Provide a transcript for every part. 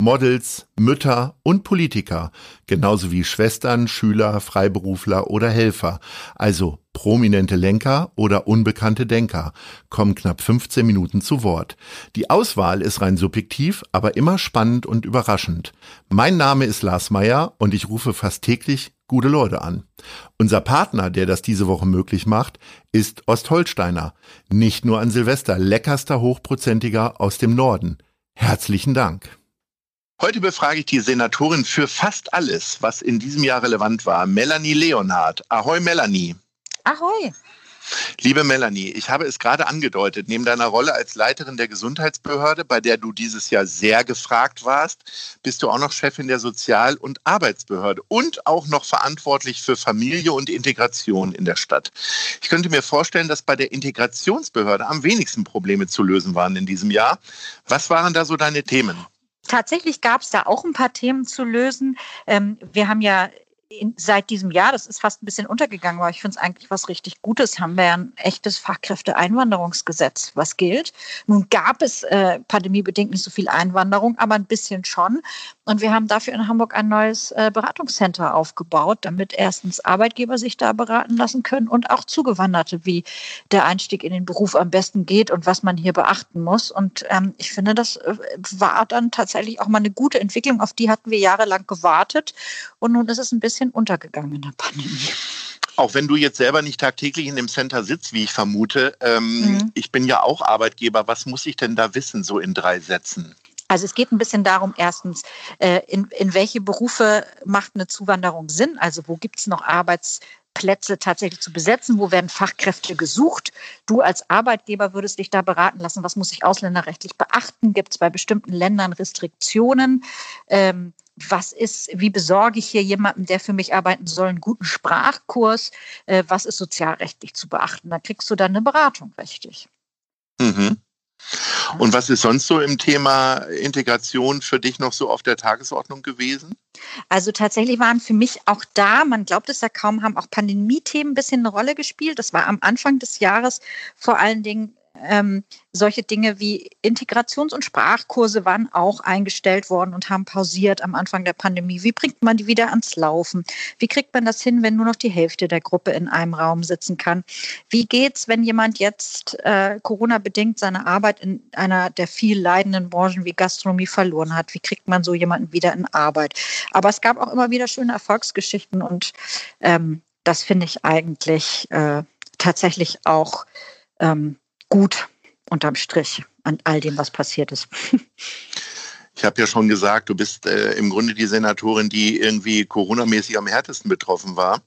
Models, Mütter und Politiker, genauso wie Schwestern, Schüler, Freiberufler oder Helfer, also prominente Lenker oder unbekannte Denker, kommen knapp 15 Minuten zu Wort. Die Auswahl ist rein subjektiv, aber immer spannend und überraschend. Mein Name ist Lars Meyer und ich rufe fast täglich gute Leute an. Unser Partner, der das diese Woche möglich macht, ist Ostholsteiner. Nicht nur an Silvester, leckerster Hochprozentiger aus dem Norden. Herzlichen Dank. Heute befrage ich die Senatorin für fast alles, was in diesem Jahr relevant war, Melanie Leonhardt. Ahoi, Melanie. Ahoi. Liebe Melanie, ich habe es gerade angedeutet, neben deiner Rolle als Leiterin der Gesundheitsbehörde, bei der du dieses Jahr sehr gefragt warst, bist du auch noch Chefin der Sozial- und Arbeitsbehörde und auch noch verantwortlich für Familie und Integration in der Stadt. Ich könnte mir vorstellen, dass bei der Integrationsbehörde am wenigsten Probleme zu lösen waren in diesem Jahr. Was waren da so deine Themen? Tatsächlich gab es da auch ein paar Themen zu lösen. Ähm, wir haben ja in, seit diesem Jahr, das ist fast ein bisschen untergegangen, aber ich finde es eigentlich was richtig Gutes, haben wir ein echtes Fachkräfteeinwanderungsgesetz, was gilt. Nun gab es äh, pandemiebedingt nicht so viel Einwanderung, aber ein bisschen schon. Und wir haben dafür in Hamburg ein neues äh, Beratungscenter aufgebaut, damit erstens Arbeitgeber sich da beraten lassen können und auch Zugewanderte, wie der Einstieg in den Beruf am besten geht und was man hier beachten muss. Und ähm, ich finde, das äh, war dann tatsächlich auch mal eine gute Entwicklung, auf die hatten wir jahrelang gewartet. Und nun ist es ein bisschen untergegangen in der Pandemie. Auch wenn du jetzt selber nicht tagtäglich in dem Center sitzt, wie ich vermute, ähm, mhm. ich bin ja auch Arbeitgeber. Was muss ich denn da wissen, so in drei Sätzen? Also es geht ein bisschen darum, erstens, äh, in, in welche Berufe macht eine Zuwanderung Sinn? Also wo gibt es noch Arbeitsplätze tatsächlich zu besetzen? Wo werden Fachkräfte gesucht? Du als Arbeitgeber würdest dich da beraten lassen, was muss ich ausländerrechtlich beachten? Gibt es bei bestimmten Ländern Restriktionen? Ähm, was ist, wie besorge ich hier jemanden, der für mich arbeiten soll, einen guten Sprachkurs? Äh, was ist sozialrechtlich zu beachten? Da kriegst du dann eine Beratung, richtig. Mhm. Und was ist sonst so im Thema Integration für dich noch so auf der Tagesordnung gewesen? Also tatsächlich waren für mich auch da, man glaubt es ja kaum, haben auch Pandemie-Themen ein bisschen eine Rolle gespielt. Das war am Anfang des Jahres vor allen Dingen ähm, solche Dinge wie Integrations- und Sprachkurse waren auch eingestellt worden und haben pausiert am Anfang der Pandemie. Wie bringt man die wieder ans Laufen? Wie kriegt man das hin, wenn nur noch die Hälfte der Gruppe in einem Raum sitzen kann? Wie geht's, wenn jemand jetzt äh, Corona-bedingt seine Arbeit in einer der viel leidenden Branchen wie Gastronomie verloren hat? Wie kriegt man so jemanden wieder in Arbeit? Aber es gab auch immer wieder schöne Erfolgsgeschichten und ähm, das finde ich eigentlich äh, tatsächlich auch ähm, gut unterm Strich an all dem, was passiert ist. Ich habe ja schon gesagt, du bist äh, im Grunde die Senatorin, die irgendwie Corona-mäßig am härtesten betroffen war.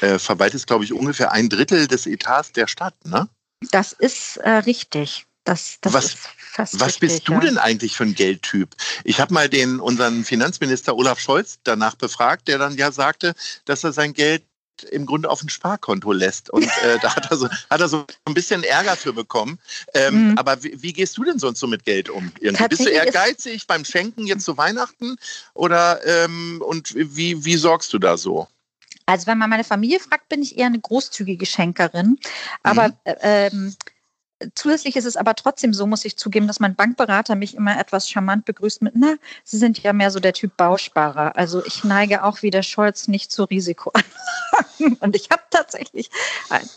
Äh, verwaltest, glaube ich, ungefähr ein Drittel des Etats der Stadt, ne? Das ist äh, richtig. Das, das was, ist fast was richtig, bist du ja. denn eigentlich für ein Geldtyp? Ich habe mal den unseren Finanzminister Olaf Scholz danach befragt, der dann ja sagte, dass er sein Geld im Grunde auf ein Sparkonto lässt. Und äh, da hat er, so, hat er so ein bisschen Ärger für bekommen. Ähm, mhm. Aber wie, wie, gehst du denn sonst so mit Geld um? Irgendwie? Bist du ehrgeizig beim Schenken jetzt zu Weihnachten? Oder ähm, und wie, wie sorgst du da so? Also wenn man meine Familie fragt, bin ich eher eine großzügige Schenkerin. Aber mhm. ähm, Zusätzlich ist es aber trotzdem so, muss ich zugeben, dass mein Bankberater mich immer etwas charmant begrüßt mit, na, Sie sind ja mehr so der Typ Bausparer. Also ich neige auch wie der Scholz nicht zu Risikoanlagen. Und ich habe tatsächlich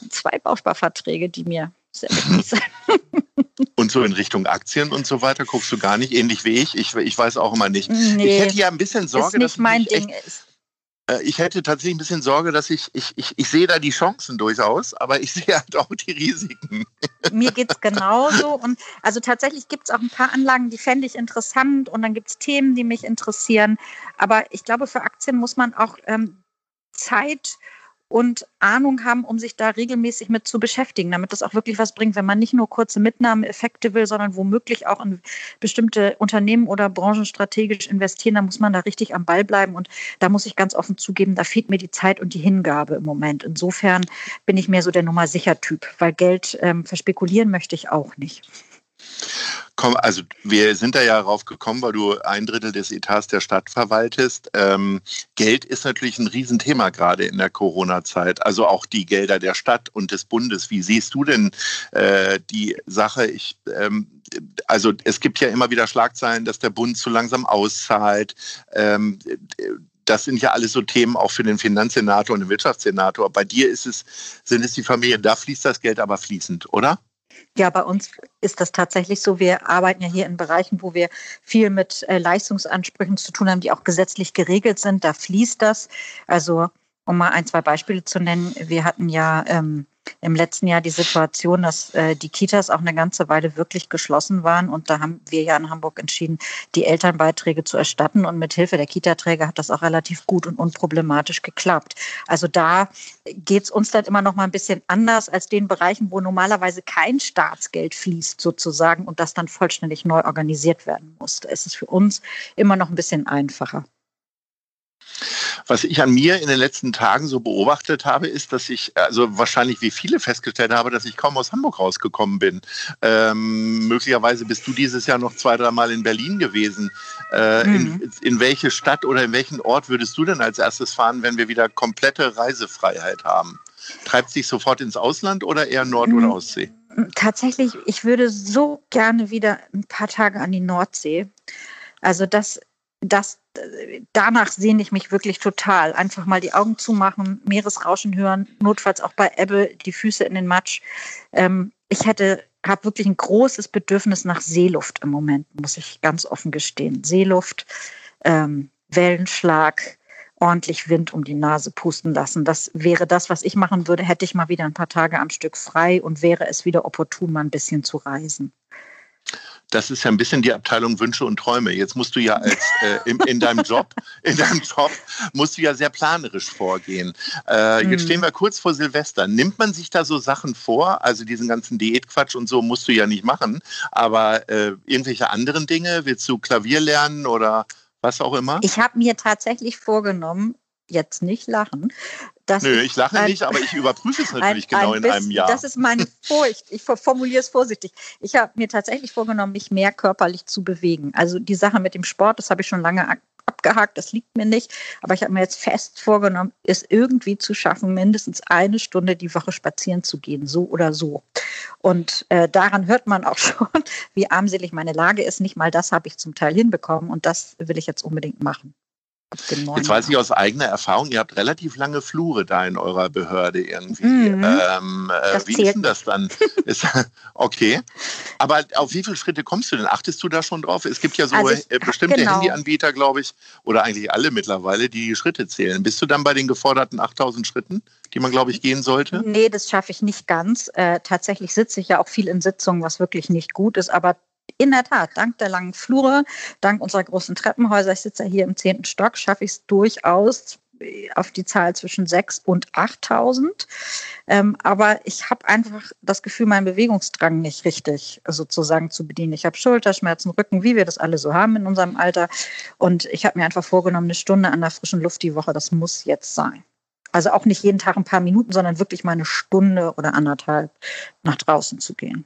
zwei Bausparverträge, die mir sehr wichtig sind. Und so in Richtung Aktien und so weiter guckst du gar nicht, ähnlich wie ich. Ich, ich weiß auch immer nicht. Nee, ich hätte ja ein bisschen Sorge, ist nicht dass mein Ding ist ich hätte tatsächlich ein bisschen Sorge, dass ich, ich, ich, ich sehe da die Chancen durchaus, aber ich sehe halt auch die Risiken. Mir geht es genauso. Und also tatsächlich gibt es auch ein paar Anlagen, die fände ich interessant und dann gibt es Themen, die mich interessieren. Aber ich glaube, für Aktien muss man auch ähm, Zeit und Ahnung haben, um sich da regelmäßig mit zu beschäftigen, damit das auch wirklich was bringt, wenn man nicht nur kurze Mitnahmeeffekte will, sondern womöglich auch in bestimmte Unternehmen oder Branchen strategisch investieren, dann muss man da richtig am Ball bleiben. Und da muss ich ganz offen zugeben, da fehlt mir die Zeit und die Hingabe im Moment. Insofern bin ich mehr so der Nummer sicher Typ, weil Geld ähm, verspekulieren möchte ich auch nicht. Komm, also wir sind da ja drauf gekommen, weil du ein Drittel des Etats der Stadt verwaltest. Ähm, Geld ist natürlich ein Riesenthema gerade in der Corona-Zeit. Also auch die Gelder der Stadt und des Bundes. Wie siehst du denn äh, die Sache? Ich, ähm, also es gibt ja immer wieder Schlagzeilen, dass der Bund zu langsam auszahlt. Ähm, das sind ja alles so Themen auch für den Finanzsenator und den Wirtschaftssenator. Bei dir ist es, sind es die Familien, da fließt das Geld aber fließend, oder? Ja, bei uns ist das tatsächlich so. Wir arbeiten ja hier in Bereichen, wo wir viel mit äh, Leistungsansprüchen zu tun haben, die auch gesetzlich geregelt sind. Da fließt das. Also, um mal ein, zwei Beispiele zu nennen. Wir hatten ja ähm, im letzten Jahr die Situation, dass äh, die Kitas auch eine ganze Weile wirklich geschlossen waren. Und da haben wir ja in Hamburg entschieden, die Elternbeiträge zu erstatten. Und mit Hilfe der Kitaträger hat das auch relativ gut und unproblematisch geklappt. Also da geht es uns dann immer noch mal ein bisschen anders als den Bereichen, wo normalerweise kein Staatsgeld fließt sozusagen und das dann vollständig neu organisiert werden muss. Es ist für uns immer noch ein bisschen einfacher. Was ich an mir in den letzten Tagen so beobachtet habe, ist, dass ich, also wahrscheinlich wie viele festgestellt habe, dass ich kaum aus Hamburg rausgekommen bin. Ähm, möglicherweise bist du dieses Jahr noch zwei, dreimal in Berlin gewesen. Äh, mhm. in, in welche Stadt oder in welchen Ort würdest du denn als erstes fahren, wenn wir wieder komplette Reisefreiheit haben? Treibt sich sofort ins Ausland oder eher Nord- oder mhm. Ostsee? Tatsächlich, ich würde so gerne wieder ein paar Tage an die Nordsee. Also das das, danach sehne ich mich wirklich total. Einfach mal die Augen zumachen, Meeresrauschen hören, notfalls auch bei Ebbe die Füße in den Matsch. Ähm, ich hätte, habe wirklich ein großes Bedürfnis nach Seeluft im Moment, muss ich ganz offen gestehen. Seeluft, ähm, Wellenschlag, ordentlich Wind um die Nase pusten lassen. Das wäre das, was ich machen würde, hätte ich mal wieder ein paar Tage am Stück frei und wäre es wieder opportun, mal ein bisschen zu reisen das ist ja ein bisschen die Abteilung Wünsche und Träume. Jetzt musst du ja als äh, in, in, deinem Job, in deinem Job musst du ja sehr planerisch vorgehen. Äh, mhm. Jetzt stehen wir kurz vor Silvester. Nimmt man sich da so Sachen vor? Also diesen ganzen Diätquatsch und so musst du ja nicht machen. Aber äh, irgendwelche anderen Dinge? Willst du Klavier lernen oder was auch immer? Ich habe mir tatsächlich vorgenommen, jetzt nicht lachen. Nö, ich lache ein, nicht, aber ich überprüfe es natürlich ein, genau ein in einem Jahr. Das ist meine Furcht. Ich formuliere es vorsichtig. Ich habe mir tatsächlich vorgenommen, mich mehr körperlich zu bewegen. Also die Sache mit dem Sport, das habe ich schon lange abgehakt, das liegt mir nicht. Aber ich habe mir jetzt fest vorgenommen, es irgendwie zu schaffen, mindestens eine Stunde die Woche spazieren zu gehen, so oder so. Und äh, daran hört man auch schon, wie armselig meine Lage ist. Nicht mal das habe ich zum Teil hinbekommen und das will ich jetzt unbedingt machen. Jetzt weiß ich aus eigener Erfahrung, ihr habt relativ lange Flure da in eurer Behörde irgendwie. Mhm. Ähm, äh, wie ist denn das dann? ist, okay. Aber auf wie viele Schritte kommst du denn? Achtest du da schon drauf? Es gibt ja so also ich, äh, bestimmte genau. Handyanbieter, glaube ich, oder eigentlich alle mittlerweile, die die Schritte zählen. Bist du dann bei den geforderten 8000 Schritten, die man, glaube ich, gehen sollte? Nee, das schaffe ich nicht ganz. Äh, tatsächlich sitze ich ja auch viel in Sitzungen, was wirklich nicht gut ist. Aber in der Tat, dank der langen Flure, dank unserer großen Treppenhäuser, ich sitze ja hier im zehnten Stock, schaffe ich es durchaus auf die Zahl zwischen 6 und 8000. Ähm, aber ich habe einfach das Gefühl, meinen Bewegungsdrang nicht richtig sozusagen zu bedienen. Ich habe Schulterschmerzen, Rücken, wie wir das alle so haben in unserem Alter. Und ich habe mir einfach vorgenommen, eine Stunde an der frischen Luft die Woche, das muss jetzt sein. Also auch nicht jeden Tag ein paar Minuten, sondern wirklich mal eine Stunde oder anderthalb nach draußen zu gehen.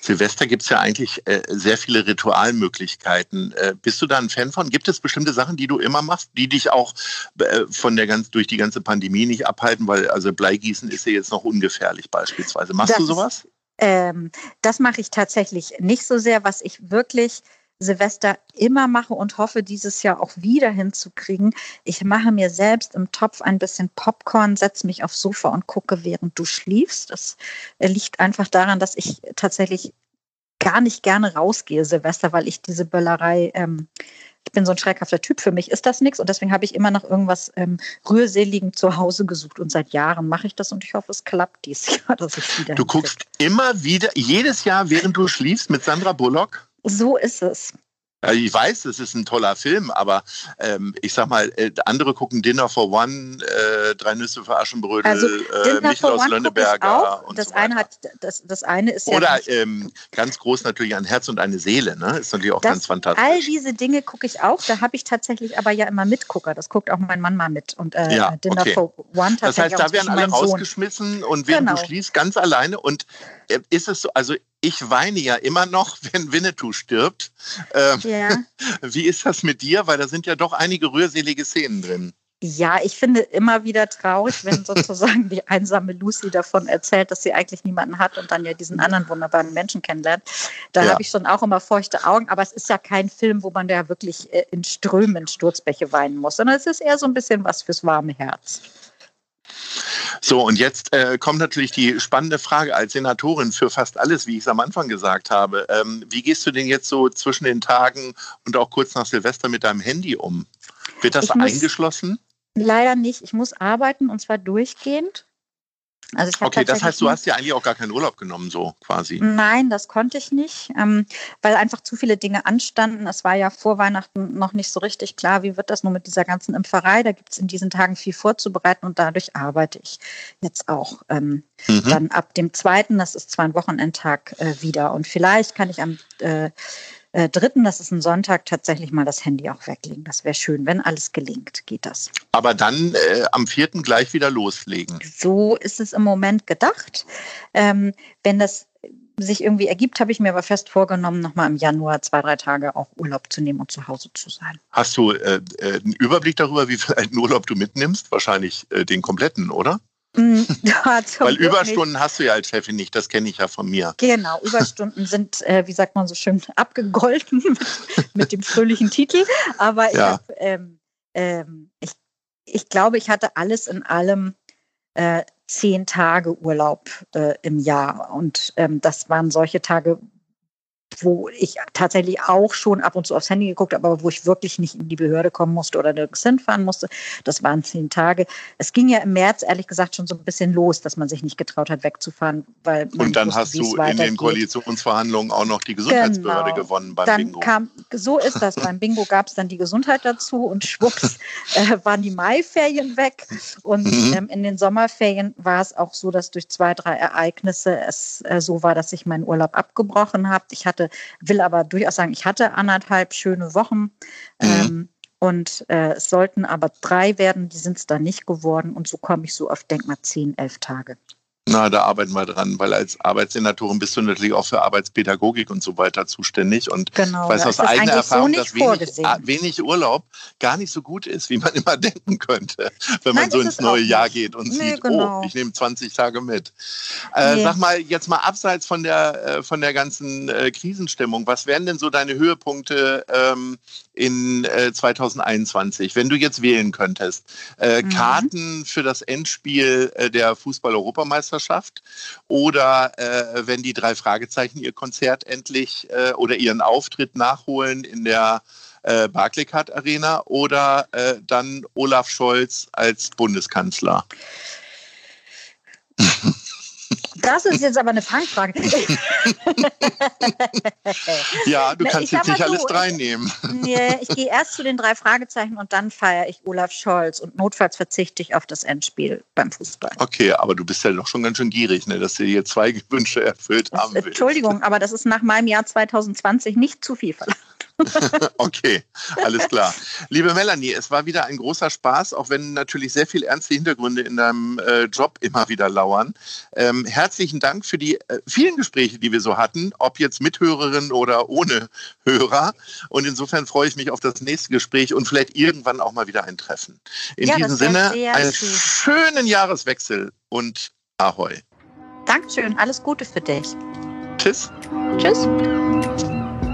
Silvester gibt es ja eigentlich äh, sehr viele Ritualmöglichkeiten. Äh, bist du da ein Fan von? Gibt es bestimmte Sachen, die du immer machst, die dich auch äh, von der ganz, durch die ganze Pandemie nicht abhalten? Weil also Bleigießen ist ja jetzt noch ungefährlich beispielsweise. Machst das du sowas? ähm, das mache ich tatsächlich nicht so sehr. Was ich wirklich Silvester immer mache und hoffe, dieses Jahr auch wieder hinzukriegen. Ich mache mir selbst im Topf ein bisschen Popcorn, setze mich aufs Sofa und gucke, während du schliefst. Das liegt einfach daran, dass ich tatsächlich gar nicht gerne rausgehe, Silvester, weil ich diese Böllerei, ähm, ich bin so ein schreckhafter Typ, für mich ist das nichts und deswegen habe ich immer noch irgendwas ähm, rührseligen zu Hause gesucht und seit Jahren mache ich das und ich hoffe, es klappt dieses Jahr, dass ich wieder. Du guckst immer wieder, jedes Jahr, während du schliefst mit Sandra Bullock? So ist es. Ich weiß, es ist ein toller Film, aber ähm, ich sag mal, äh, andere gucken Dinner for One, äh, Drei Nüsse für Aschenbrödel, Also äh, for aus Lönneberger und Das so eine hat, das, das eine ist ja Oder ähm, ganz groß natürlich ein Herz und eine Seele, ne? Ist natürlich auch Das, ganz fantastisch. all diese Dinge gucke ich auch. Da habe ich tatsächlich aber ja immer Mitgucker. Das guckt auch mein Mann mal mit. Und äh, Ja, Dinner okay. for One Das tatsächlich heißt, da werden alle Sohn. rausgeschmissen und während Genau. du schließt, ganz alleine. Und ist es so, also ich weine ja immer noch, wenn Winnetou stirbt. Ähm, Ja. wie ist das mit dir? Weil da sind ja doch einige rührselige Szenen drin. Ja, ich finde immer wieder traurig, wenn sozusagen die einsame Lucy davon erzählt, dass sie eigentlich niemanden hat und dann ja diesen anderen wunderbaren Menschen kennenlernt. Da Ja. habe ich schon auch immer feuchte Augen, aber es ist ja kein Film, wo man da wirklich äh, in Strömen Sturzbäche weinen muss, sondern es ist eher so ein bisschen was fürs warme Herz. So, und jetzt äh, kommt natürlich die spannende Frage als Senatorin für fast alles, wie ich es am Anfang gesagt habe. Ähm, wie gehst du denn jetzt so zwischen den Tagen und auch kurz nach Silvester mit deinem Handy um? Wird das Ich eingeschlossen? Leider nicht. Ich muss arbeiten und zwar durchgehend. Also ich Okay, das heißt, du hast ja eigentlich auch gar keinen Urlaub genommen, so quasi. Nein, das konnte ich nicht, ähm, weil einfach zu viele Dinge anstanden. Es war ja vor Weihnachten noch nicht so richtig klar, wie wird das nun mit dieser ganzen Impferei. Da gibt es in diesen Tagen viel vorzubereiten und dadurch arbeite ich jetzt auch ähm, Mhm. dann ab dem zweiten, das ist zwar ein Wochenendtag, äh, wieder. Und vielleicht kann ich am äh, äh, dritten, das ist ein Sonntag, tatsächlich mal das Handy auch weglegen. Das wäre schön, wenn alles gelingt, geht das. Aber dann äh, am vierten gleich wieder loslegen. So ist es im Moment gedacht. Ähm, wenn das sich irgendwie ergibt, habe ich mir aber fest vorgenommen, nochmal im Januar zwei, drei Tage auch Urlaub zu nehmen und zu Hause zu sein. Hast du äh, äh, einen Überblick darüber, wie viel Urlaub du mitnimmst? Wahrscheinlich äh, den kompletten, oder? Zum Weil Überstunden hast du ja als Chefin nicht, das kenne ich ja von mir. Nicht. Genau, Überstunden sind, äh, wie sagt man so schön, abgegolten mit, mit dem fröhlichen Titel. Aber ich, Ja. hab, ähm, ähm, ich, ich glaube, ich hatte alles in allem äh, zehn Tage Urlaub äh, im Jahr. Und ähm, das waren solche Tage, wo ich tatsächlich auch schon ab und zu aufs Handy geguckt habe, aber wo ich wirklich nicht in die Behörde kommen musste oder nirgends hinfahren musste. Das waren zehn Tage. Es ging ja im März ehrlich gesagt schon so ein bisschen los, dass man sich nicht getraut hat, wegzufahren, weil man Und dann wusste, hast du in den Koalitionsverhandlungen auch noch die Gesundheitsbehörde Genau. gewonnen beim dann Bingo. kam, so ist das. Beim Bingo gab es dann die Gesundheit dazu und schwupps äh, waren die Maiferien weg. Und Mhm. ähm, in den Sommerferien war es auch so, dass durch zwei, drei Ereignisse es äh, so war, dass ich meinen Urlaub abgebrochen habe. Ich hatte, will aber durchaus sagen, ich hatte anderthalb schöne Wochen. Ähm, und äh, es sollten aber drei werden, die sind es dann nicht geworden. Und so komme ich so auf, denk mal, zehn, elf Tage. Na, da arbeiten wir dran, weil als Arbeitssenatorin bist du natürlich auch für Arbeitspädagogik und so weiter zuständig. Und Genau. ich weiß aus eigener so Erfahrung, nicht dass wenig, ah, wenig Urlaub gar nicht so gut ist, wie man immer denken könnte, wenn man Nein, so ist ins neue Jahr nicht. geht und Nee, sieht, genau. oh, ich nehme 20 Tage mit. Äh, Nee. Sag mal, jetzt mal abseits von der, äh, von der ganzen äh, Krisenstimmung, was wären denn so deine Höhepunkte ähm, in äh, 2021, wenn du jetzt wählen könntest? Äh, Mhm. Karten für das Endspiel äh, der Fußball-Europameisterschaft oder äh, wenn die drei Fragezeichen ihr Konzert endlich äh, oder ihren Auftritt nachholen in der äh, Barclaycard Arena oder äh, dann Olaf Scholz als Bundeskanzler. Das ist jetzt aber eine Fangfrage. Ja, du Na, kannst jetzt nicht alles so, drei ich- nehmen. Nee, ich gehe erst zu den drei Fragezeichen und dann feiere ich Olaf Scholz und notfalls verzichte ich auf das Endspiel beim Fußball. Okay, aber du bist ja doch schon ganz schön gierig, ne, dass du dir zwei Wünsche erfüllt haben willst. Entschuldigung, aber das ist nach meinem Jahr 2020 nicht zu viel verlangt. Okay, alles klar. Liebe Melanie, es war wieder ein großer Spaß, auch wenn natürlich sehr viel ernste Hintergründe in deinem äh, Job immer wieder lauern. Ähm, herzlichen Dank für die äh, vielen Gespräche, die wir so hatten, ob jetzt mit Hörerinnen oder ohne Hörer. Und insofern freue ich mich auf das nächste Gespräch und vielleicht irgendwann auch mal wieder ein Treffen. In Ja, diesem Sinne, einen schön. schönen Jahreswechsel und Ahoi. Dankeschön, alles Gute für dich. Tschüss. Tschüss.